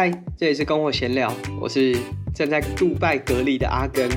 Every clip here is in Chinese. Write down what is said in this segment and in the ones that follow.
嗨，这里是跟我闲聊，我是正在杜拜隔离的阿根。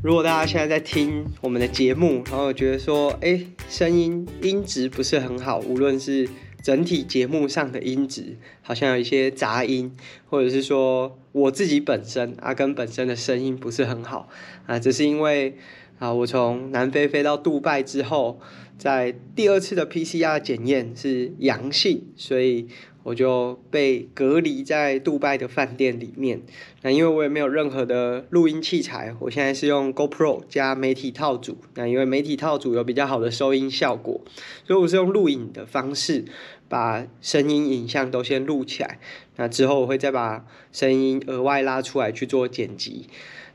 如果大家现在在听我们的节目，然后觉得说，哎，声音音质不是很好，无论是整体节目上的音质，好像有一些杂音，或者是说我自己本身阿根本身的声音不是很好啊，只是因为。啊，我从南非飞到杜拜之后，在第二次的 PCR 检验是阳性，所以我就被隔离在杜拜的饭店里面。那因为我也没有任何的录音器材，我现在是用 GoPro 加媒体套组。那因为媒体套组有比较好的收音效果，所以我是用录影的方式把声音、影像都先录起来。那之后我会再把声音额外拉出来去做剪辑。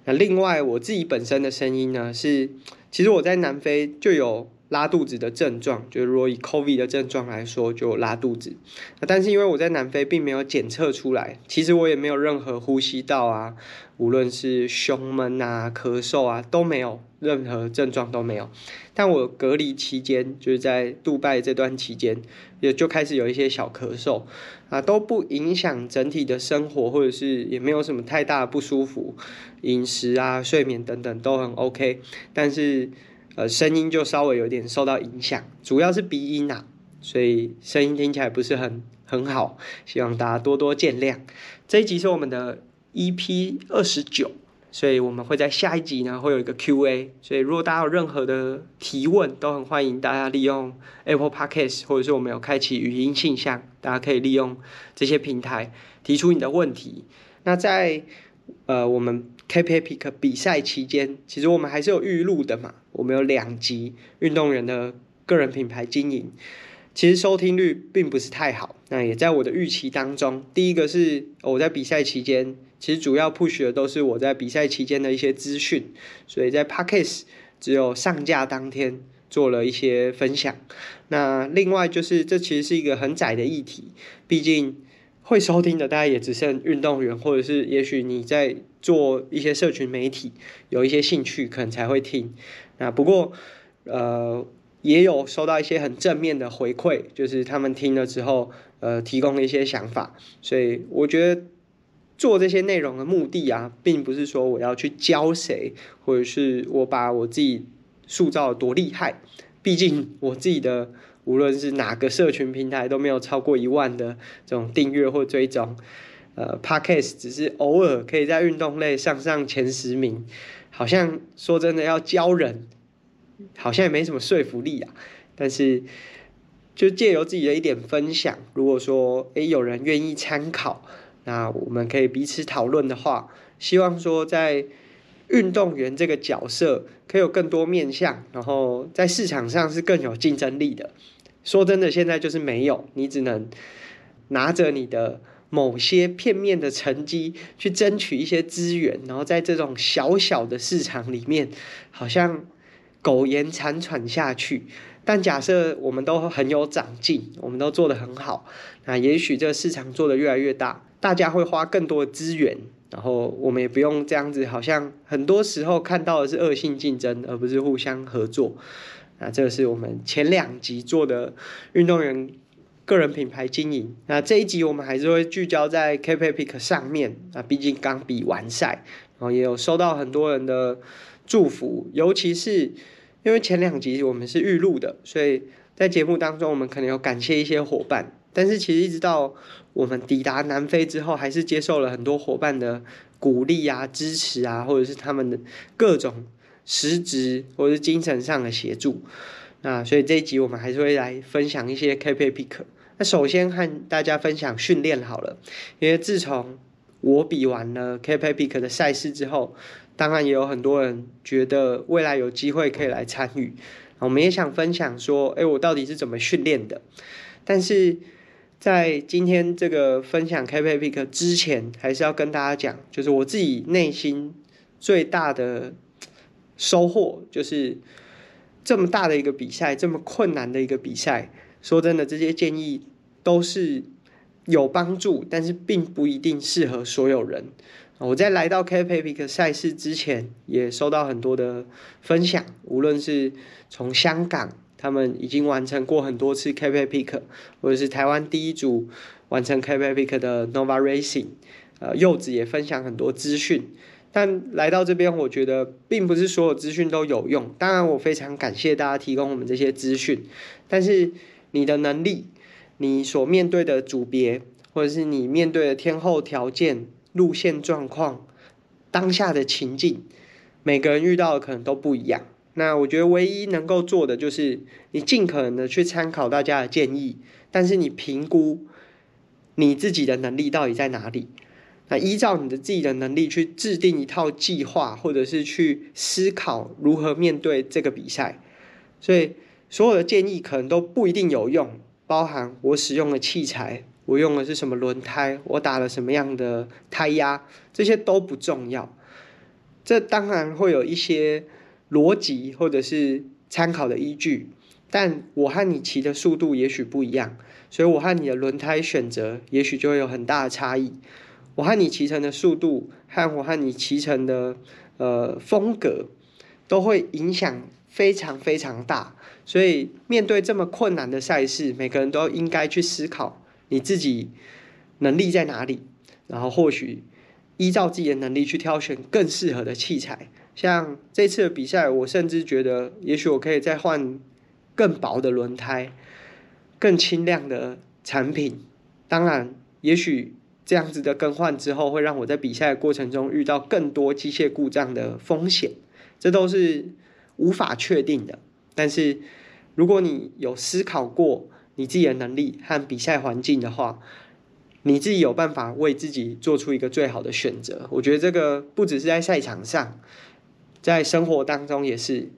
那另外，我自己本身的声音呢，是其实我在南非就有拉肚子的症状，就是如果以 COVID 的症状来说，就拉肚子。那但是因为我在南非并没有检测出来，其实我也没有任何呼吸道啊，无论是胸闷啊、咳嗽啊都没有。任何症状都没有，但我隔离期间，就是在杜拜这段期间，也就开始有一些小咳嗽啊，都不影响整体的生活，或者是也没有什么太大的不舒服，饮食啊、睡眠等等都很 OK，但是呃声音就稍微有点受到影响，主要是鼻音啊，所以声音听起来不是很很好，希望大家多多见谅。这一集是我们的 EP 二十九。所以我们会在下一集呢，会有一个 Q&A，所以如果大家有任何的提问，都很欢迎大家利用 Apple Podcast，或者是我们有开启语音信箱，大家可以利用这些平台提出你的问题。那在呃我们 KP Epic 比赛期间，其实我们还是有预录的嘛，我们有两集运动员的个人品牌经营，其实收听率并不是太好，那也在我的预期当中。第一个是我在比赛期间。其实主要 push 的都是我在比赛期间的一些资讯，所以在 Podcast 只有上架当天做了一些分享。那另外就是这其实是一个很窄的议题，毕竟会收听的大概也只剩运动员，或者是也许你在做一些社群媒体，有一些兴趣可能才会听。那不过呃也有收到一些很正面的回馈，就是他们听了之后呃提供了一些想法，所以我觉得。做这些内容的目的啊，并不是说我要去教谁，或者是我把我自己塑造多厉害。毕竟我自己的无论是哪个社群平台都没有超过一万的这种订阅或追踪。呃，Podcast 只是偶尔可以在运动类上上前十名，好像说真的要教人，好像也没什么说服力啊。但是就借由自己的一点分享，如果说诶有人愿意参考。那我们可以彼此讨论的话，希望说在运动员这个角色可以有更多面向，然后在市场上是更有竞争力的。说真的，现在就是没有，你只能拿着你的某些片面的成绩去争取一些资源，然后在这种小小的市场里面，好像苟延残喘下去。但假设我们都很有长进，我们都做得很好，那也许这个市场做得越来越大。大家会花更多的资源，然后我们也不用这样子，好像很多时候看到的是恶性竞争，而不是互相合作。啊这个是我们前两集做的运动员个人品牌经营。那这一集我们还是会聚焦在 KP Epic 上面。啊毕竟刚比完赛，然后也有收到很多人的祝福，尤其是因为前两集我们是预录的，所以在节目当中我们可能有感谢一些伙伴。但是其实一直到我们抵达南非之后，还是接受了很多伙伴的鼓励啊、支持啊，或者是他们的各种实质或是精神上的协助。那所以这一集我们还是会来分享一些 KP Epic。那首先和大家分享训练好了，因为自从我比完了 KP Epic 的赛事之后，当然也有很多人觉得未来有机会可以来参与。我们也想分享说，哎，我到底是怎么训练的？但是。在今天这个分享 KP Epic 之前，还是要跟大家讲，就是我自己内心最大的收获，就是这么大的一个比赛，这么困难的一个比赛。说真的，这些建议都是有帮助，但是并不一定适合所有人。我在来到 KP Epic 赛事之前，也收到很多的分享，无论是从香港、他们已经完成过很多次 KPIPIC，或者是台湾第一组完成 KPIPIC 的 Nova Racing，呃，柚子也分享很多资讯。但来到这边，我觉得并不是所有资讯都有用。当然，我非常感谢大家提供我们这些资讯。但是，你的能力、你所面对的组别，或者是你面对的天候条件、路线状况、当下的情境，每个人遇到的可能都不一样。那我觉得唯一能够做的就是，你尽可能的去参考大家的建议，但是你评估你自己的能力到底在哪里。那依照你的自己的能力去制定一套计划，或者是去思考如何面对这个比赛。所以所有的建议可能都不一定有用，包含我使用的器材，我用的是什么轮胎，我打了什么样的胎压，这些都不重要。这当然会有一些逻辑或者是参考的依据，但我和你骑的速度也许不一样，所以我和你的轮胎选择也许就会有很大的差异。我和你骑乘的速度，和我和你骑乘的呃风格，都会影响非常非常大。所以面对这么困难的赛事，每个人都应该去思考你自己能力在哪里，然后或许依照自己的能力去挑选更适合的器材。像这次的比赛，我甚至觉得，也许我可以再换更薄的轮胎，更轻量的产品。当然，也许。这样子的更换之后，会让我在比赛的过程中遇到更多机械故障的风险，这都是无法确定的。但是，如果你有思考过你自己的能力和比赛环境的话，你自己有办法为自己做出一个最好的选择。我觉得这个不只是在赛场上，在生活当中也是。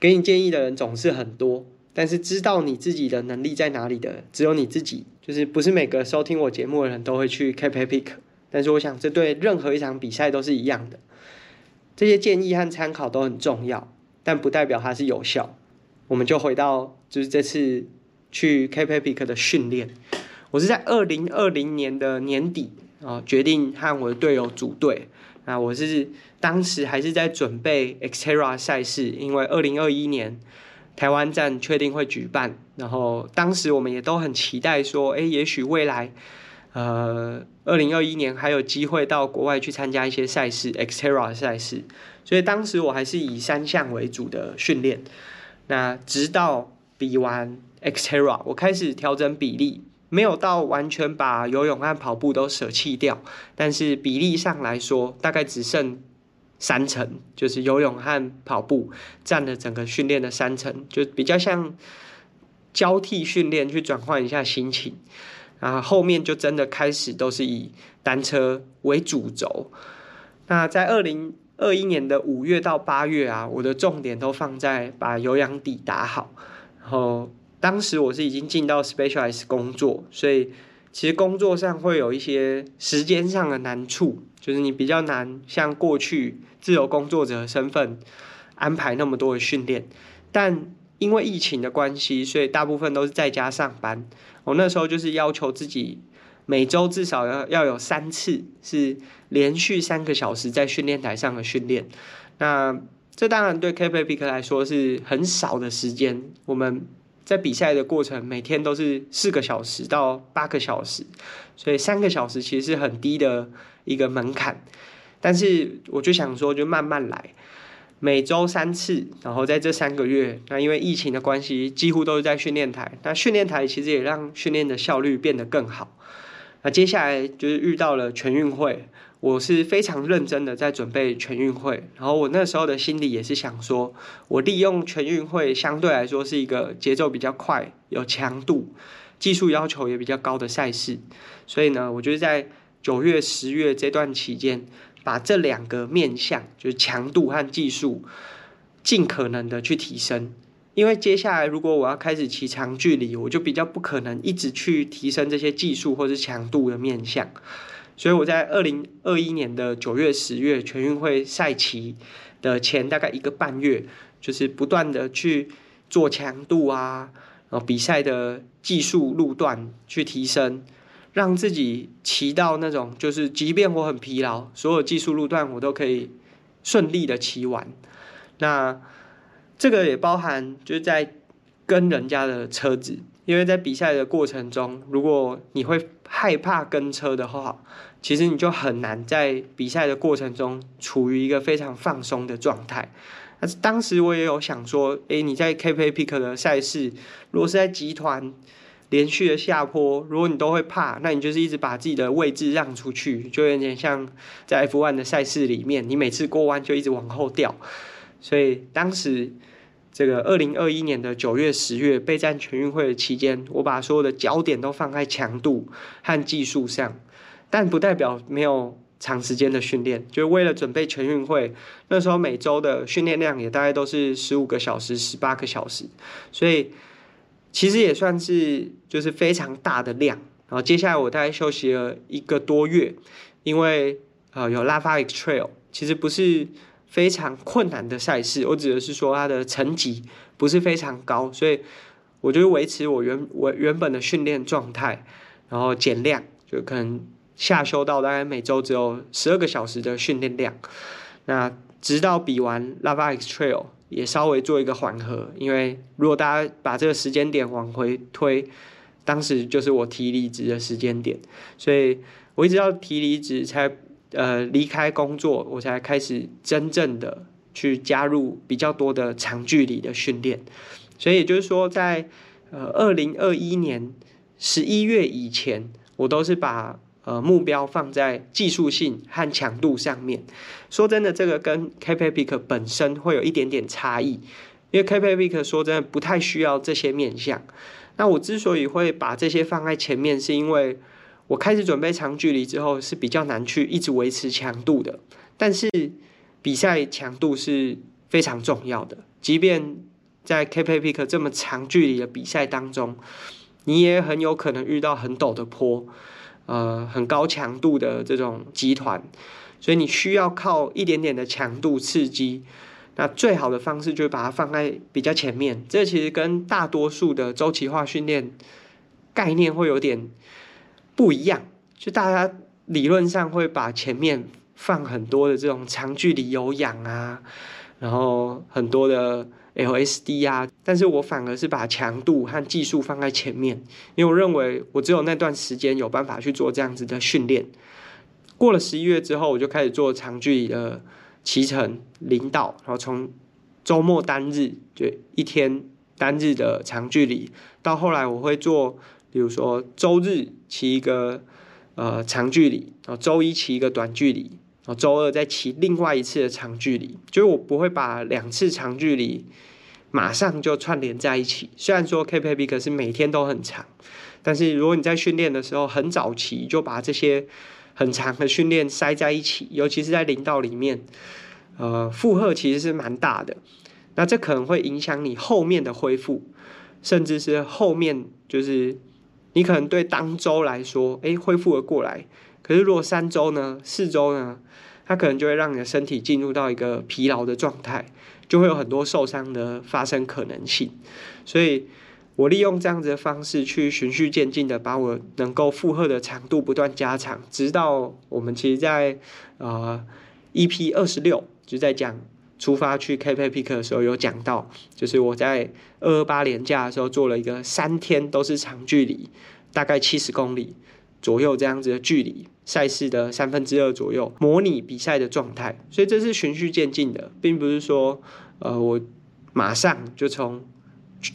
给你建议的人总是很多。但是知道你自己的能力在哪里的，只有你自己。就是不是每个收听我节目的人都会去 k a p Epic，但是我想这对任何一场比赛都是一样的。这些建议和参考都很重要，但不代表它是有效。我们就回到就是这次去 k a p Epic 的训练。我是在二零二零年的年底啊，决定和我的队友组队。那我是当时还是在准备 Xterra 赛事，因为二零二一年。台湾站确定会举办，然后当时我们也都很期待说，哎，也许未来，呃，二零二一年还有机会到国外去参加一些赛事，Xterra 赛事。所以当时我还是以三项为主的训练。那直到比完 Xterra，我开始调整比例，没有到完全把游泳和跑步都舍弃掉，但是比例上来说，大概只剩。三成就是游泳和跑步占了整个训练的三成，就比较像交替训练去转换一下心情，然后后面就真的开始都是以单车为主轴。那在二零二一年的五月到八月啊，我的重点都放在把有氧底打好。然后当时我是已经进到 specialize 工作，所以其实工作上会有一些时间上的难处。就是你比较难像过去自由工作者的身份安排那么多的训练，但因为疫情的关系，所以大部分都是在家上班。我那时候就是要求自己每周至少要要有三次是连续三个小时在训练台上的训练。那这当然对 Cape Epic 来说是很少的时间。我们在比赛的过程每天都是四个小时到八个小时，所以三个小时其实是很低的。一个门槛，但是我就想说，就慢慢来，每周三次，然后在这三个月，那因为疫情的关系，几乎都是在训练台。那训练台其实也让训练的效率变得更好。那接下来就是遇到了全运会，我是非常认真的在准备全运会。然后我那时候的心里也是想说，我利用全运会相对来说是一个节奏比较快、有强度、技术要求也比较高的赛事，所以呢，我就是在。九月、十月这段期间，把这两个面向，就是强度和技术，尽可能的去提升。因为接下来如果我要开始骑长距离，我就比较不可能一直去提升这些技术或是强度的面向。所以我在二零二一年的九月、十月全运会赛期的前大概一个半月，就是不断的去做强度啊，然后比赛的技术路段去提升。让自己骑到那种，就是即便我很疲劳，所有技术路段我都可以顺利的骑完。那这个也包含就是在跟人家的车子，因为在比赛的过程中，如果你会害怕跟车的话，其实你就很难在比赛的过程中处于一个非常放松的状态。但是当时我也有想说，诶，你在 KPA Peak 的赛事，如果是在集团连续的下坡，如果你都会怕，那你就是一直把自己的位置让出去，就有点像在 F1 的赛事里面，你每次过弯就一直往后掉。所以当时。这个二零二一年的九月、十月备战全运会的期间，我把所有的焦点都放在强度和技术上，但不代表没有长时间的训练。就为了准备全运会，那时候每周的训练量也大概都是十五个小时、十八个小时，所以其实也算是就是非常大的量。然后接下来我大概休息了一个多月，因为呃有 Lava X Trail，其实不是。非常困难的赛事，我指的是说它的成绩不是非常高，所以我就维持我原我原本的训练状态，然后减量，就可能下修到大概每周只有十二个小时的训练量。那直到比完 Lava X Trail 也稍微做一个缓和，因为如果大家把这个时间点往回推，当时就是我提离职的时间点，所以我一直到提离职才。呃，离开工作，我才开始真正的去加入比较多的长距离的训练。所以也就是说在，在呃二零二一年十一月以前，我都是把呃目标放在技术性和强度上面。说真的，这个跟 KPA Peak 本身会有一点点差异，因为 KPA Peak 说真的不太需要这些面向。那我之所以会把这些放在前面，是因为。我开始准备长距离之后是比较难去一直维持强度的，但是比赛强度是非常重要的。即便在 KPA Peak 这么长距离的比赛当中，你也很有可能遇到很陡的坡，呃，很高强度的这种集团，所以你需要靠一点点的强度刺激。那最好的方式就是把它放在比较前面。这其实跟大多数的周期化训练概念会有点。不一样，就大家理论上会把前面放很多的这种长距离有氧啊，然后很多的 LSD 啊，但是我反而是把强度和技术放在前面，因为我认为我只有那段时间有办法去做这样子的训练。过了十一月之后，我就开始做长距离的骑乘领导，然后从周末单日就一天单日的长距离，到后来我会做。比如说周日骑一个呃长距离，然后周一骑一个短距离，然后周二再骑另外一次的长距离。就是我不会把两次长距离马上就串联在一起。虽然说 KPA Peak 是每天都很长，但是如果你在训练的时候很早期就把这些很长的训练塞在一起，尤其是在林道里面，呃，负荷其实是蛮大的。那这可能会影响你后面的恢复，甚至是后面就是。你可能对当周来说，诶，恢复了过来。可是如果三周呢、四周呢，它可能就会让你的身体进入到一个疲劳的状态，就会有很多受伤的发生可能性。所以我利用这样子的方式去循序渐进的把我能够负荷的长度不断加长，直到我们其实在呃 EP 二十六就在讲。出发去 KPA Peak 的时候有讲到，就是我在二二八连假的时候做了一个三天都是长距离，大概七十公里左右这样子的距离，赛事的三分之二左右，模拟比赛的状态。所以这是循序渐进的，并不是说，呃，我马上就从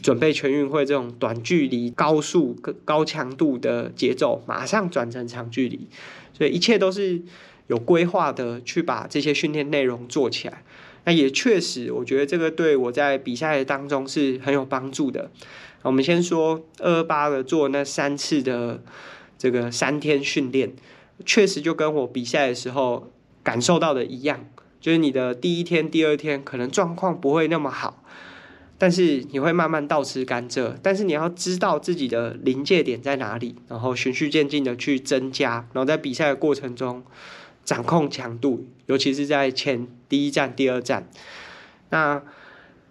准备全运会这种短距离、高速、高强度的节奏，马上转成长距离。所以一切都是有规划的，去把这些训练内容做起来。那也确实，我觉得这个对我在比赛当中是很有帮助的。我们先说二八的做那三次的这个三天训练，确实就跟我比赛的时候感受到的一样，就是你的第一天、第二天可能状况不会那么好，但是你会慢慢倒吃甘蔗。但是你要知道自己的临界点在哪里，然后循序渐进的去增加，然后在比赛的过程中。掌控强度，尤其是在前第一站、第二站。那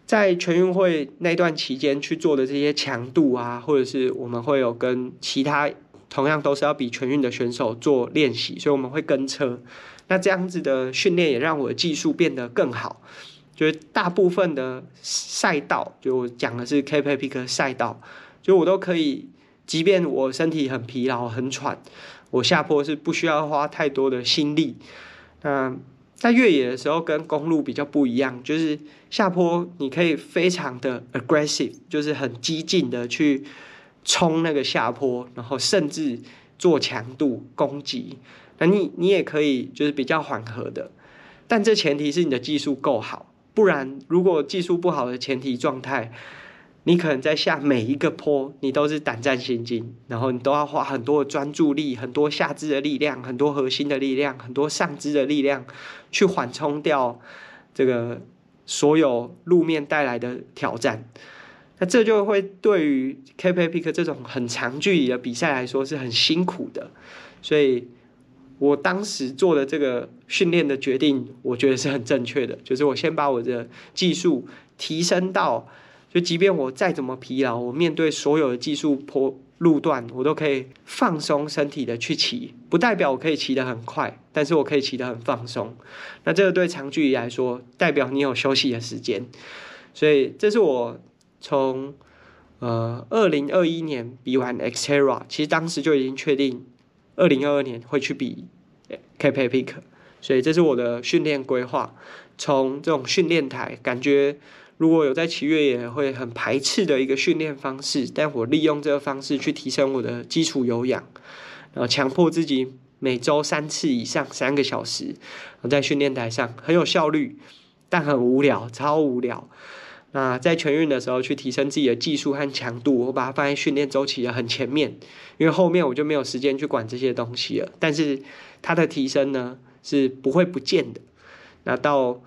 在全运会那段期间去做的这些强度啊，或者是我们会有跟其他同样都是要比全运的选手做练习，所以我们会跟车。那这样子的训练也让我的技术变得更好。就是大部分的赛道，就我讲的是 KPI 克赛道，就我都可以，即便我身体很疲劳、很喘，我下坡是不需要花太多的心力。那在越野的时候，跟公路比较不一样，就是下坡你可以非常的 aggressive，就是很激进的去冲那个下坡，然后甚至做强度攻击。那你你也可以就是比较缓和的，但这前提是你的技术够好，不然如果技术不好的前提状态，你可能在下每一个坡，你都是胆战心惊，然后你都要花很多的专注力、很多下肢的力量、很多核心的力量、很多上肢的力量，去缓冲掉这个所有路面带来的挑战。那这就会对于 k p p i c k 这种很长距离的比赛来说是很辛苦的，所以。我当时做的这个训练的决定，我觉得是很正确的。就是我先把我的技术提升到，就即便我再怎么疲劳，我面对所有的技术坡路段，我都可以放松身体的去骑。不代表我可以骑得很快，但是我可以骑得很放松。那这个对长距离来说，代表你有休息的时间。所以这是我从呃二零二一年比完 Xterra，其实当时就已经确定。二零二二年会去比 Cap Epic，所以这是我的训练规划。从这种训练台，感觉如果有在骑越野会很排斥的一个训练方式，但我利用这个方式去提升我的基础有氧，然后强迫自己每周三次以上三个小时，我在训练台上很有效率，但很无聊，超无聊。那在全运的时候去提升自己的技术和强度，我把它放在训练周期的很前面，因为后面我就没有时间去管这些东西了。但是它的提升呢是不会不见的。那到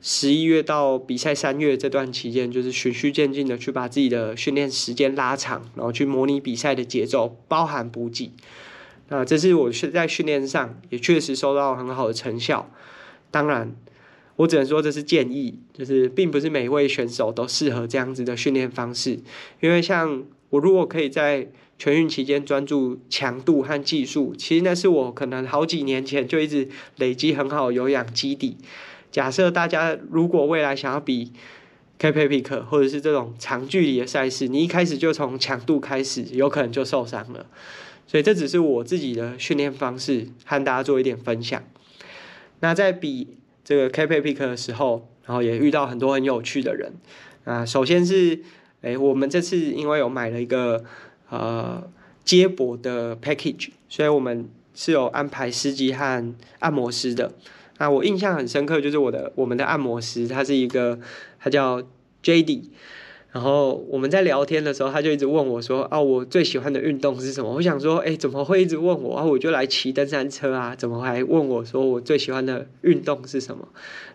十一月到比赛三月这段期间，就是循序渐进的去把自己的训练时间拉长，然后去模拟比赛的节奏，包含补给。那这是我是在训练上也确实收到很好的成效。当然。我只能说这是建议，就是并不是每一位选手都适合这样子的训练方式。因为像我如果可以在全运期间专注强度和技术，其实那是我可能好几年前就一直累积很好有氧基底。假设大家如果未来想要比 k p e p i c 或者是这种长距离的赛事，你一开始就从强度开始，有可能就受伤了。所以这只是我自己的训练方式，和大家做一点分享。那在比。这个 K P P 的时候，然后也遇到很多很有趣的人啊。首先是，诶，我们这次因为有买了一个呃接驳的 package，所以我们是有安排司机和按摩师的。那我印象很深刻，就是我的我们的按摩师，他是一个，他叫 JD。然后我们在聊天的时候，他就一直问我说：“啊，我最喜欢的运动是什么？”我想说：“哎，怎么会一直问我啊？我就来骑登山车啊，怎么还问我说我最喜欢的运动是什么？”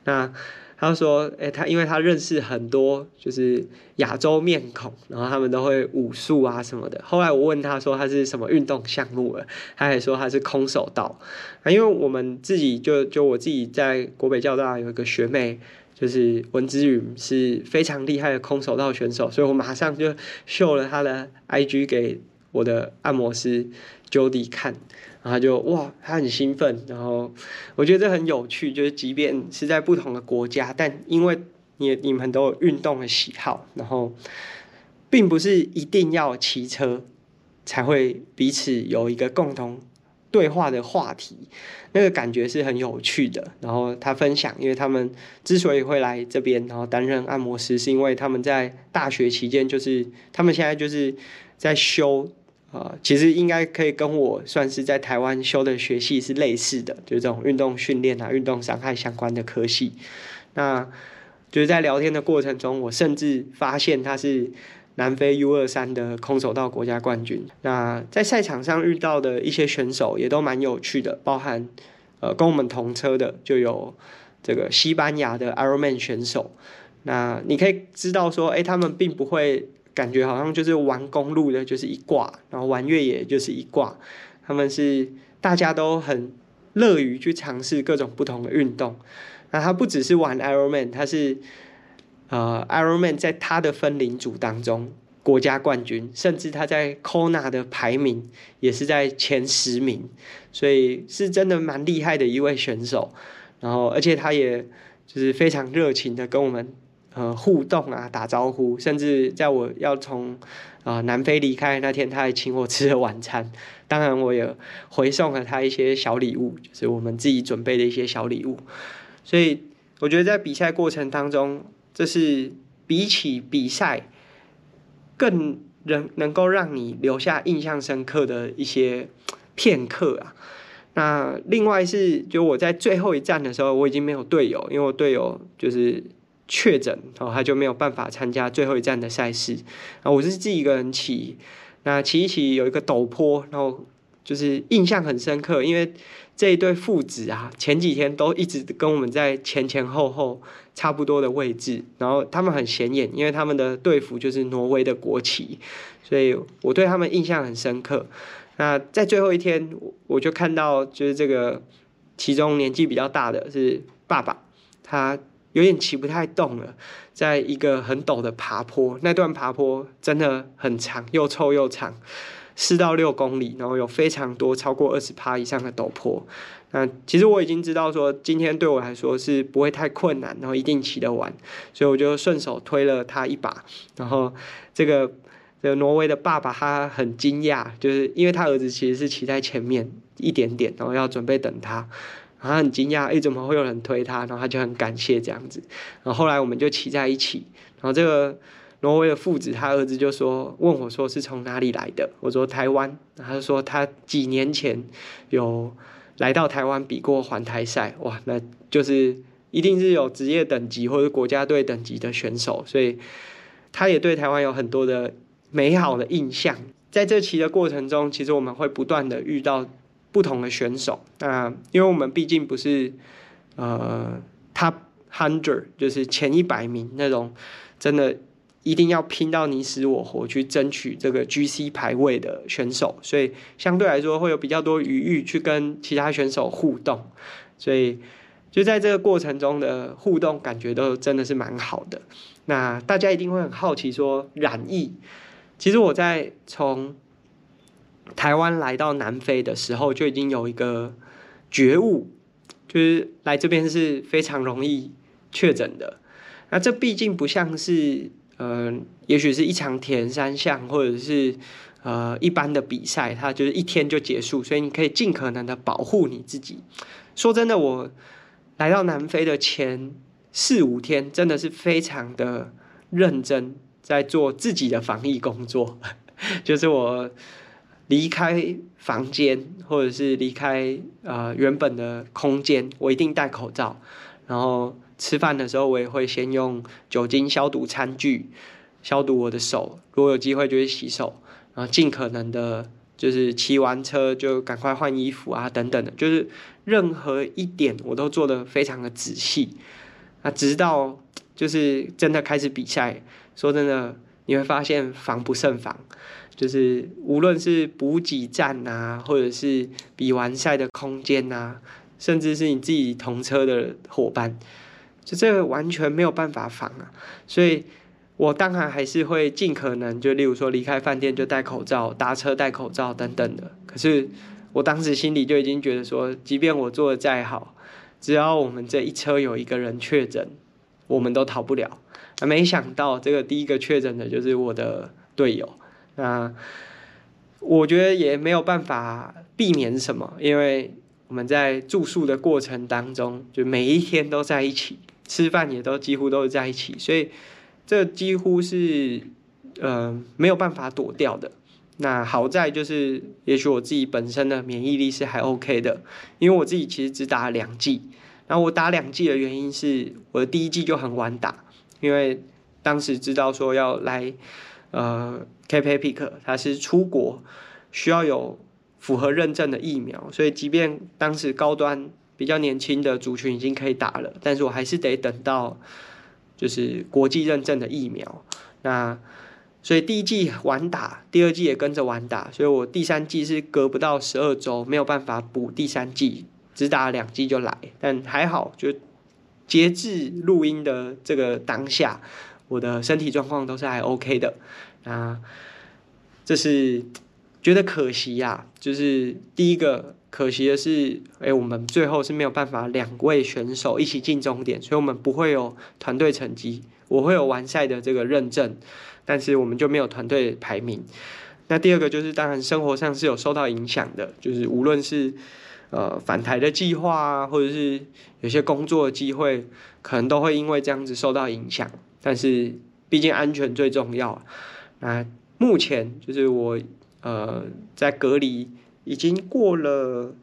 那他说：“哎，他因为他认识很多就是亚洲面孔，然后他们都会武术啊什么的。后来我问他说他是什么运动项目了，他还说他是空手道。啊，因为我们自己就就我自己在国北教大有一个学妹。”就是文之宇是非常厉害的空手道选手，所以我马上就秀了他的 IG 给我的按摩师 Jody 看，然后他就哇，他很兴奋，然后我觉得这很有趣，就是即便是在不同的国家，但因为你你们都有运动的喜好，然后并不是一定要骑车才会彼此有一个共同对话的话题，那个感觉是很有趣的。然后他分享，因为他们之所以会来这边，然后担任按摩师，是因为他们在大学期间，就是他们现在就是在修，呃，其实应该可以跟我算是在台湾修的学系是类似的，就是这种运动训练啊、运动伤害相关的科系。那就是在聊天的过程中，我甚至发现他是。南非 U 二三的空手道国家冠军。那在赛场上遇到的一些选手也都蛮有趣的，包含呃跟我们同车的就有这个西班牙的 Ironman 选手。那你可以知道说，诶，他们并不会感觉好像就是玩公路的就是一挂，然后玩越野就是一挂。他们是大家都很乐于去尝试各种不同的运动。那他不只是玩 Ironman，他是。呃，Ironman 在他的分龄组当中，国家冠军，甚至他在 Kona 的排名也是在前十名，所以是真的蛮厉害的一位选手。然后，而且他也就是非常热情的跟我们呃互动啊，打招呼，甚至在我要从啊、呃、南非离开那天，他还请我吃了晚餐。当然，我也回送了他一些小礼物，就是我们自己准备的一些小礼物。所以，我觉得在比赛过程当中，这是比起比赛更能能够让你留下印象深刻的一些片刻啊。那另外是，就我在最后一站的时候，我已经没有队友，因为我队友就是确诊，然后他就没有办法参加最后一站的赛事。啊，我是自己一个人骑，那骑一骑有一个陡坡，然后就是印象很深刻，因为这一对父子啊，前几天都一直跟我们在前前后后差不多的位置，然后他们很显眼，因为他们的队服就是挪威的国旗，所以我对他们印象很深刻。那在最后一天，我就看到，就是这个其中年纪比较大的是爸爸，他有点骑不太动了，在一个很陡的爬坡，那段爬坡真的很长，又臭又长，四到六公里，然后有非常多超过二十趴以上的陡坡。那其实我已经知道说，今天对我来说是不会太困难，然后一定骑得完，所以我就顺手推了他一把，然后这个。这个挪威的爸爸他很惊讶，就是因为他儿子其实是骑在前面一点点，然后要准备等他，然后很惊讶，哎，怎么会有人推他？然后他就很感谢这样子。然后后来我们就骑在一起，然后这个挪威的父子，他儿子就说问我说是从哪里来的？我说台湾，他就说他几年前有来到台湾比过环台赛，哇，那就是一定是有职业等级或者国家队等级的选手，所以他也对台湾有很多的。美好的印象，在这期的过程中，其实我们会不断的遇到不同的选手。那因为我们毕竟不是呃 Top Hundred，就是前一百名那种，真的一定要拼到你死我活去争取这个 GC 排位的选手，所以相对来说会有比较多余裕去跟其他选手互动。所以就在这个过程中的互动，感觉都真的是蛮好的。那大家一定会很好奇说染疫。其实我在从台湾来到南非的时候，就已经有一个觉悟，就是来这边是非常容易确诊的。那这毕竟不像是，呃，也许是一场田三项，或者是呃一般的比赛，它就是一天就结束，所以你可以尽可能的保护你自己。说真的，我来到南非的前四五天，真的是非常的认真。在做自己的防疫工作，就是我离开房间或者是离开呃原本的空间，我一定戴口罩。然后吃饭的时候，我也会先用酒精消毒餐具，消毒我的手。如果有机会，就会洗手。然后尽可能的，就是骑完车就赶快换衣服啊，等等的，就是任何一点我都做得非常的仔细。啊，直到就是真的开始比赛。说真的，你会发现防不胜防，就是无论是补给站啊，或者是比完赛的空间啊，甚至是你自己同车的伙伴，就这个完全没有办法防啊。所以我当然还是会尽可能，就例如说离开饭店就戴口罩，搭车戴口罩等等的。可是我当时心里就已经觉得说，即便我做的再好，只要我们这一车有一个人确诊，我们都逃不了。啊没想到这个第一个确诊的就是我的队友，那我觉得也没有办法避免什么，因为我们在住宿的过程当中，就每一天都在一起，吃饭也都几乎都是在一起，所以这几乎是呃没有办法躲掉的。那好在就是，也许我自己本身的免疫力是还 OK 的，因为我自己其实只打了两剂，然后我打两剂的原因是我的第一剂就很晚打。因为当时知道说要来，呃 k p p i c 它是出国需要有符合认证的疫苗，所以即便当时高端比较年轻的族群已经可以打了，但是我还是得等到就是国际认证的疫苗。那所以第一季晚打，第二季也跟着晚打，所以我第三季是隔不到十二周，没有办法补第三季，只打两剂就来，但还好就。截至录音的这个当下，我的身体状况都是还 OK 的。那这是觉得可惜呀，就是第一个可惜的是，哎，我们最后是没有办法两位选手一起进终点，所以我们不会有团队成绩，我会有完赛的这个认证，但是我们就没有团队排名。那第二个就是，当然生活上是有受到影响的，就是无论是呃返台的计划啊，或者是有些工作机会，可能都会因为这样子受到影响。但是毕竟安全最重要。那目前就是我呃在隔离已经过了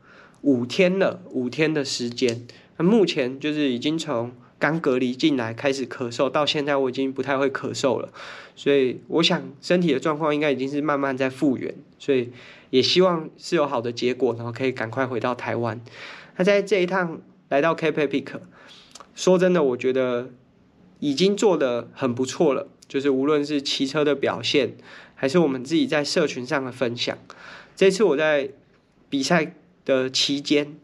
五天了，五天的时间。那目前就是已经从刚隔离进来开始咳嗽，到现在我已经不太会咳嗽了，所以我想身体的状况应该已经是慢慢在复原，所以也希望是有好的结果，然后可以赶快回到台湾。那在这一趟来到 Cape Epic，说真的，我觉得已经做得很不错了，就是无论是骑车的表现，还是我们自己在社群上的分享。这次我在比赛的期间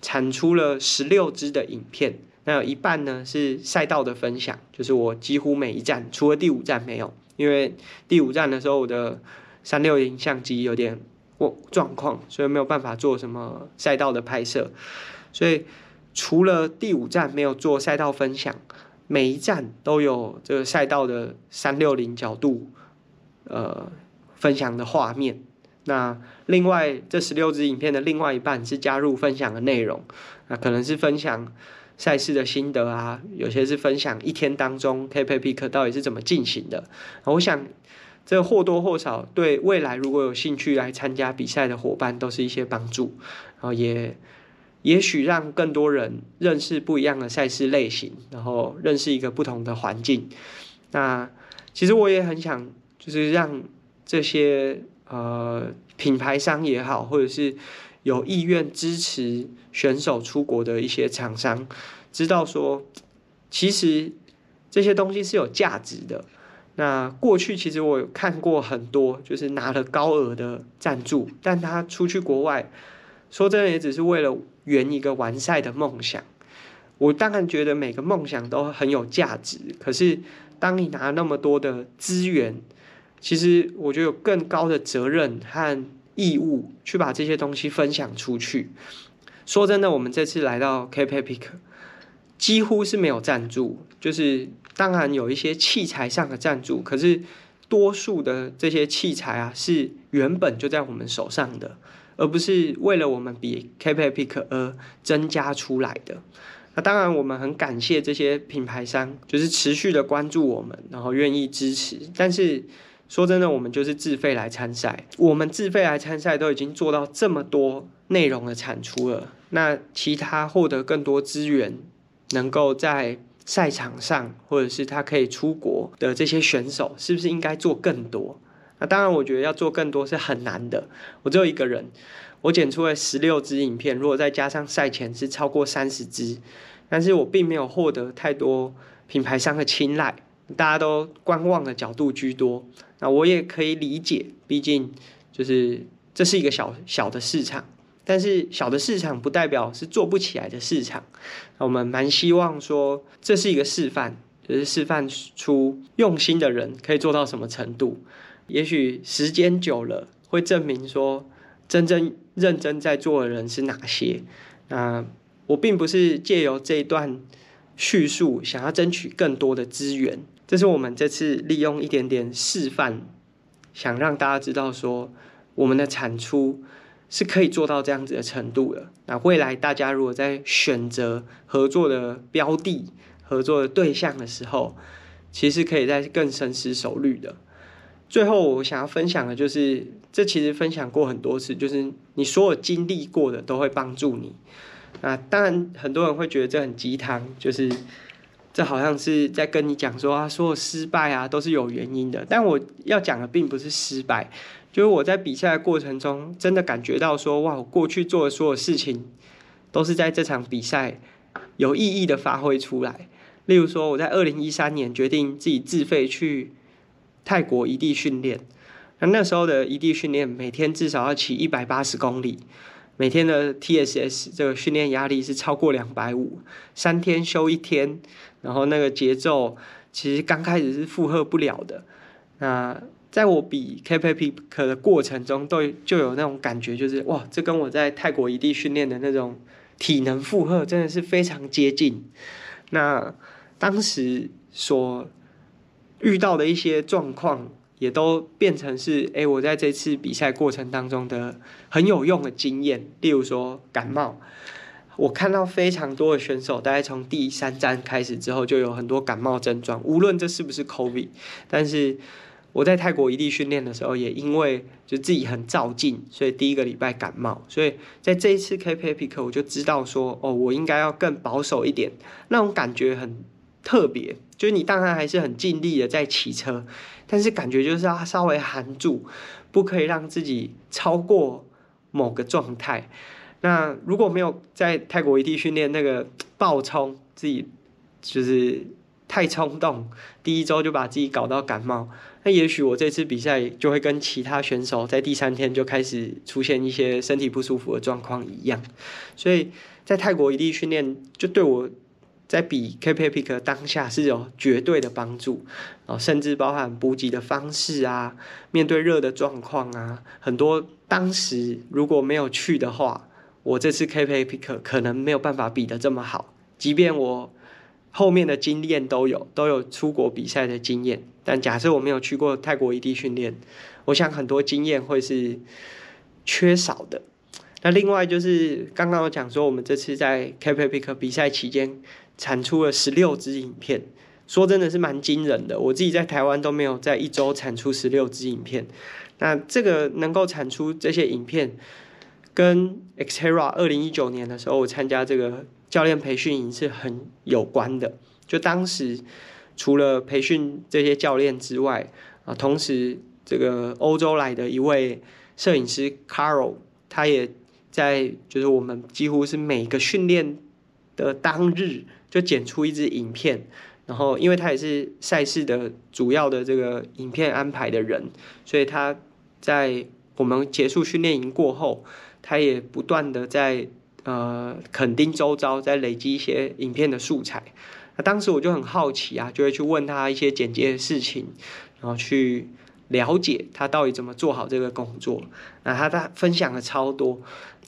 产出了十六支的影片。那有一半呢是赛道的分享，就是我几乎每一站，除了第五站没有，因为第五站的时候我的三六零相机有点状况，所以没有办法做什么赛道的拍摄。所以除了第五站没有做赛道分享，每一站都有这个赛道的三六零角度，呃，分享的画面。那另外这十六支影片的另外一半是加入分享的内容，那可能是分享。赛事的心得啊，有些是分享一天当中 K P P 课到底是怎么进行的。我想这或多或少对未来如果有兴趣来参加比赛的伙伴都是一些帮助，然后也也许让更多人认识不一样的赛事类型，然后认识一个不同的环境。那其实我也很想，就是让这些呃品牌商也好，或者是。有意愿支持选手出国的一些厂商，知道说，其实这些东西是有价值的。那过去其实我有看过很多，就是拿了高额的赞助，但他出去国外，说真的也只是为了圆一个完赛的梦想。我当然觉得每个梦想都很有价值，可是当你拿那么多的资源，其实我觉得有更高的责任和。义务去把这些东西分享出去。说真的，我们这次来到 k p e p i c 几乎是没有赞助，就是当然有一些器材上的赞助，可是多数的这些器材啊，是原本就在我们手上的，而不是为了我们比 k p e p i c 而增加出来的。那当然，我们很感谢这些品牌商，就是持续的关注我们，然后愿意支持，但是。说真的，我们就是自费来参赛。我们自费来参赛都已经做到这么多内容的产出了，那其他获得更多资源，能够在赛场上，或者是他可以出国的这些选手，是不是应该做更多？那当然，我觉得要做更多是很难的。我只有一个人，我剪出了十六支影片，如果再加上赛前是超过三十支，但是我并没有获得太多品牌商的青睐。大家都观望的角度居多，那我也可以理解，毕竟就是这是一个小小的市场，但是小的市场不代表是做不起来的市场。我们蛮希望说，这是一个示范，就是示范出用心的人可以做到什么程度。也许时间久了会证明说，真正认真在做的人是哪些。那我并不是借由这一段叙述想要争取更多的资源。这是我们这次利用一点点示范，想让大家知道说，我们的产出是可以做到这样子的程度的。那未来大家如果在选择合作的标的、合作的对象的时候，其实可以再更深思熟虑的。最后，我想要分享的就是，这其实分享过很多次，就是你所有经历过的都会帮助你。那当然，很多人会觉得这很鸡汤，就是。这好像是在跟你讲说啊，所有失败啊都是有原因的。但我要讲的并不是失败，就是我在比赛的过程中，真的感觉到说，哇，我过去做的所有事情，都是在这场比赛有意义的发挥出来。例如说，我在二零一三年决定自己自费去泰国移地训练，那那时候的移地训练，每天至少要骑一百八十公里。每天的 TSS 这个训练压力是超过两百五，三天休一天，然后那个节奏其实刚开始是负荷不了的。那在我比 Cape Epic 的过程中，都就有那种感觉，就是哇，这跟我在泰国一地训练的那种体能负荷真的是非常接近。那当时所遇到的一些状况，也都变成是哎、我在这次比赛过程当中的很有用的经验。例如说感冒，我看到非常多的选手，大概从第三站开始之后，就有很多感冒症状，无论这是不是 COVID，但是。我在泰国一地训练的时候，也因为就自己很躁进，所以第一个礼拜感冒。所以在这一次 K p e p i c 我就知道说，哦，我应该要更保守一点。那种感觉很特别，就是你当然还是很尽力的在骑车，但是感觉就是要稍微含住，不可以让自己超过某个状态。那如果没有在泰国移地训练那个爆冲，自己就是。太冲动，第一周就把自己搞到感冒，那也许我这次比赛就会跟其他选手在第三天就开始出现一些身体不舒服的状况一样。所以在泰国移地训练，就对我在比 KPPIC 当下是有绝对的帮助，哦甚至包含补给的方式啊，面对热的状况啊，很多当时如果没有去的话，我这次 KPPIC 可能没有办法比得这么好，即便我。后面的经验都有，都有出国比赛的经验。但假设我没有去过泰国异地训练，我想很多经验会是缺少的。那另外就是刚刚我讲说，我们这次在 KPPIC 比赛期间产出了十六支影片，说真的是蛮惊人的。我自己在台湾都没有在一周产出十六支影片。那这个能够产出这些影片，跟 Xterra 二零一九年的时候我参加这个。教练培训营是很有关的。就当时除了培训这些教练之外，啊，同时这个欧洲来的一位摄影师 Carol，他也在，就是我们几乎是每个训练的当日就剪出一支影片。然后，因为他也是赛事的主要的这个影片安排的人，所以他在我们结束训练营过后，他也不断的在。呃，肯定周遭在累积一些影片的素材，那当时我就很好奇啊，就会去问他一些剪接的事情，然后去了解他到底怎么做好这个工作。那他他分享了超多，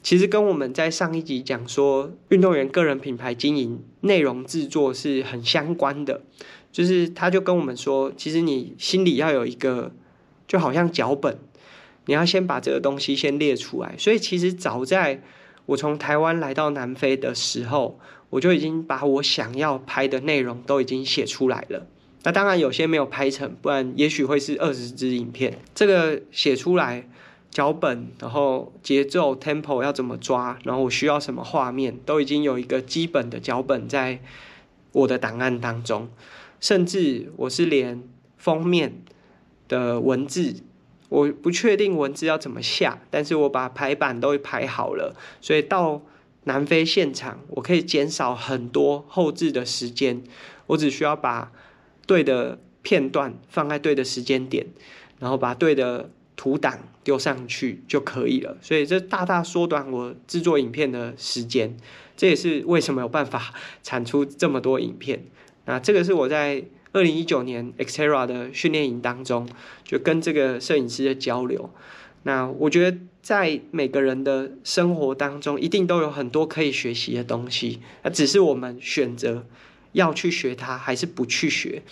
其实跟我们在上一集讲说运动员个人品牌经营内容制作是很相关的，就是他就跟我们说，其实你心里要有一个，就好像脚本，你要先把这个东西先列出来。所以其实早在我从台湾来到南非的时候，我就已经把我想要拍的内容都已经写出来了。那当然有些没有拍成，不然也许会是二十支影片。这个写出来脚本，然后节奏 tempo 要怎么抓，然后我需要什么画面，都已经有一个基本的脚本在我的档案当中。甚至我是连封面的文字。我不确定文字要怎么下，但是我把排版都排好了，所以到南非现场，我可以减少很多后置的时间，我只需要把对的片段放在对的时间点，然后把对的图档丢上去就可以了。所以这大大缩短我制作影片的时间，这也是为什么有办法产出这么多影片。那这个是我在。二零一九年 Xterra 的训练营当中，就跟这个摄影师的交流。那我觉得在每个人的生活当中，一定都有很多可以学习的东西。那只是我们选择要去学它，还是不去学。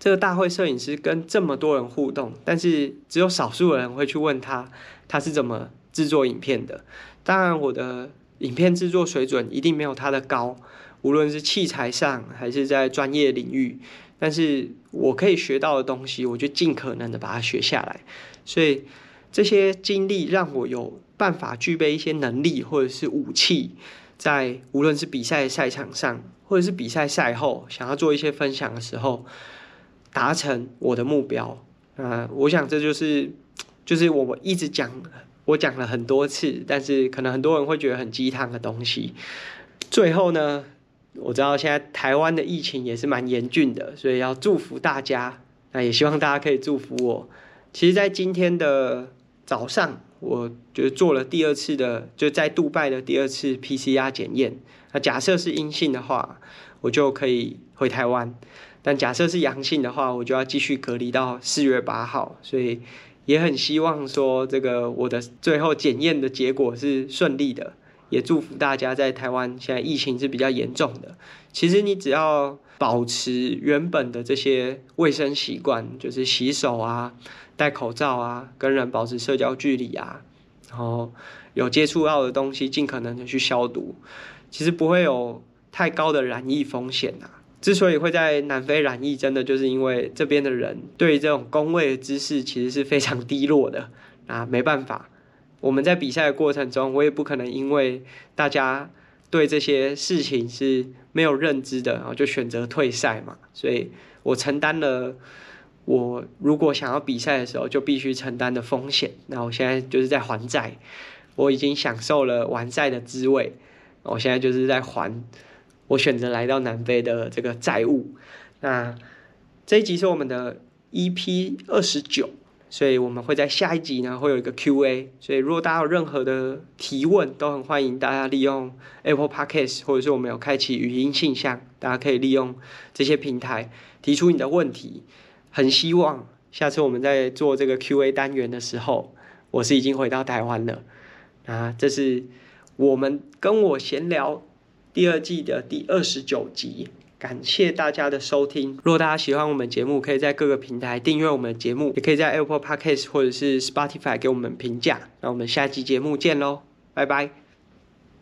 这个大会摄影师跟这么多人互动，但是只有少数人会去问他，他是怎么制作影片的。当然，我的影片制作水准一定没有他的高。无论是器材上还是在专业领域，但是我可以学到的东西，我就尽可能的把它学下来。所以这些经历让我有办法具备一些能力或者是武器，在无论是比赛赛场上，或者是比赛赛后，想要做一些分享的时候，达成我的目标。呃，我想这就是 就是我一直讲，我讲了很多次，但是可能很多人会觉得很鸡汤的东西。最后呢，我知道现在台湾的疫情也是蛮严峻的，所以要祝福大家。那也希望大家可以祝福我。其实，在今天的早上，我就做了第二次的，就在杜拜的第二次 PCR 检验。那假设是阴性的话，我就可以回台湾。但假设是阳性的话，我就要继续隔离到四月八号。所以也很希望说，这个我的最后检验的结果是顺利的。也祝福大家在台湾现在疫情是比较严重的。其实你只要保持原本的这些卫生习惯，就是洗手啊、戴口罩啊、跟人保持社交距离啊，然后有接触到的东西尽可能的去消毒，其实不会有太高的染疫风险呐。之所以会在南非染疫，真的就是因为这边的人对这种公卫的知识其实是非常低落的啊，没办法。我们在比赛的过程中，我也不可能因为大家对这些事情是没有认知的，然后就选择退赛嘛。所以我承担了我如果想要比赛的时候就必须承担的风险。那我现在就是在还债，我已经享受了完赛的滋味，我现在就是在还我选择来到南非的这个债务。那这一集是我们的 EP 二十九。所以我们会在下一集呢，会有一个 Q&A。所以如果大家有任何的提问，都很欢迎大家利用 Apple Podcast，或者是我们有开启语音信箱，大家可以利用这些平台提出你的问题。很希望下次我们在做这个 Q&A 单元的时候，我是已经回到台湾了。啊，这是我们跟我闲聊第二季的第二十九集。感谢大家的收听。如果大家喜欢我们节目，可以在各个平台订阅我们的节目，也可以在 Apple Podcast 或者是 Spotify 给我们评价。那我们下期节目见喽，拜拜。